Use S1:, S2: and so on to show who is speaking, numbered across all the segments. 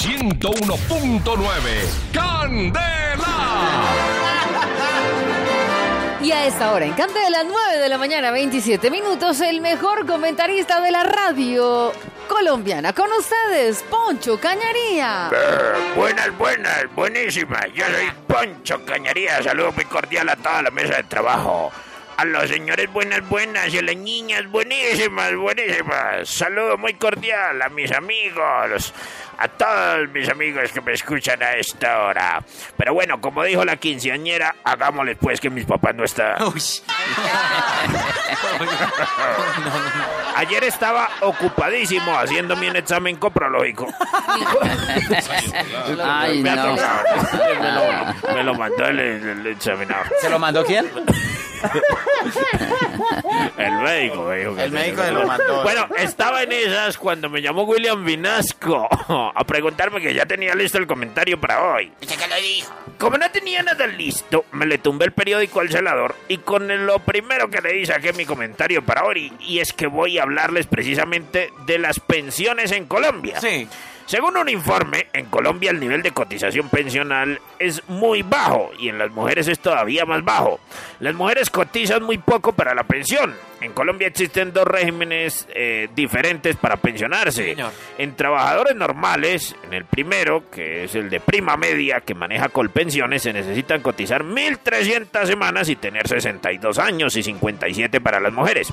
S1: 101.9 Candela.
S2: Y a esta hora, en Candela, 9 de la mañana, 27 minutos, el mejor comentarista de la radio colombiana. Con ustedes, Poncho Cañaría.
S3: Eh, buenas, buenas, buenísimas. Yo soy Poncho Cañaría. Saludo muy cordial a toda la mesa de trabajo. A los señores buenas, buenas y a las niñas buenísimas, buenísimas. Saludo muy cordial a mis amigos, a todos mis amigos que me escuchan a esta hora. Pero bueno, como dijo la quinceañera, hagámosle pues que mis papás no están. Ayer estaba ocupadísimo haciéndome un examen coprológico.
S4: Ay,
S3: me,
S4: no.
S3: me, lo, me lo mandó el, el examinador.
S4: ¿Se lo mandó quién?
S3: El médico me dijo que
S4: El médico se lo mandó.
S3: Bueno, estaba en esas cuando me llamó William Vinasco a preguntarme que ya tenía listo el comentario para hoy.
S4: qué lo dijo?
S3: Como no tenía nada listo, me le tumbé el periódico al celador y con lo primero que leí saqué mi comentario para hoy y es que voy a hablarles precisamente de las pensiones en Colombia.
S4: Sí.
S3: Según un informe, en Colombia el nivel de cotización pensional es muy bajo y en las mujeres es todavía más bajo. Las mujeres cotizan muy poco para la pensión. En Colombia existen dos regímenes eh, diferentes para pensionarse.
S4: Señor.
S3: En trabajadores normales, en el primero, que es el de prima media que maneja Colpensiones, se necesitan cotizar 1.300 semanas y tener 62 años y 57 para las mujeres.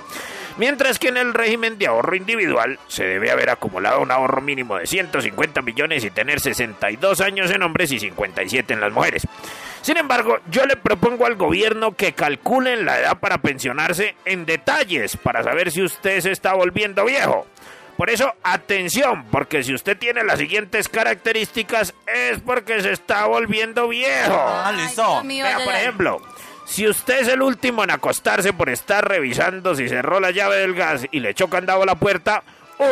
S3: Mientras que en el régimen de ahorro individual se debe haber acumulado un ahorro mínimo de 150 millones y tener 62 años en hombres y 57 en las mujeres. Sin embargo, yo le propongo al gobierno que calculen la edad para pensionarse en detalles para saber si usted se está volviendo viejo. Por eso, atención, porque si usted tiene las siguientes características es porque se está volviendo viejo.
S4: Ah, listo.
S3: Vea, por ejemplo, si usted es el último en acostarse por estar revisando si cerró la llave del gas y le echó candado a la puerta,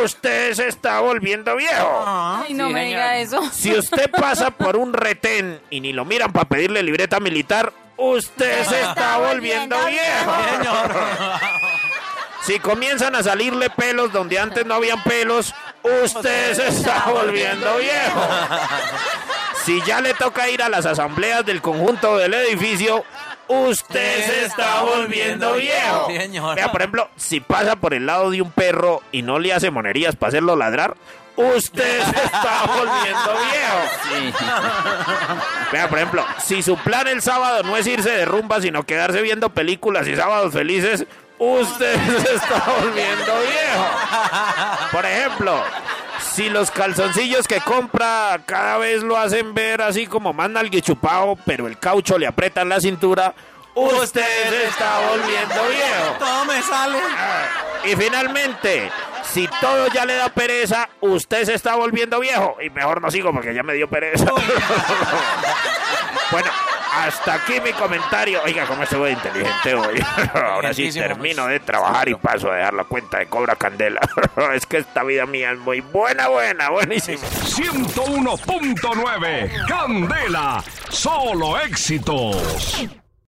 S3: usted se está volviendo viejo.
S2: Ay, no me diga eso.
S3: Si usted pasa por un retén y ni lo miran para pedirle libreta militar, usted se está volviendo viejo. Si comienzan a salirle pelos donde antes no habían pelos, usted se está volviendo viejo. Si ya le toca ir a las asambleas del conjunto del edificio, usted se está volviendo viejo.
S4: Señor.
S3: Vea, por ejemplo, si pasa por el lado de un perro y no le hace monerías para hacerlo ladrar, usted se está volviendo viejo. Vea, por ejemplo, si su plan el sábado no es irse de rumba, sino quedarse viendo películas y sábados felices, usted se está volviendo viejo. Por ejemplo, si los calzoncillos que compra cada vez lo hacen ver así como más nalguichupado, pero el caucho le aprieta en la cintura, usted se está volviendo viejo.
S4: Todo me sale.
S3: Y finalmente, si todo ya le da pereza, usted se está volviendo viejo. Y mejor no sigo porque ya me dio pereza. bueno, hasta aquí mi comentario. Oiga, cómo estuvo de inteligente hoy. Ahora sí termino de trabajar y paso a dejar la cuenta de Cobra Candela. es que esta vida mía es muy buena, buena, buenísima.
S1: 101.9 Candela. Solo éxitos.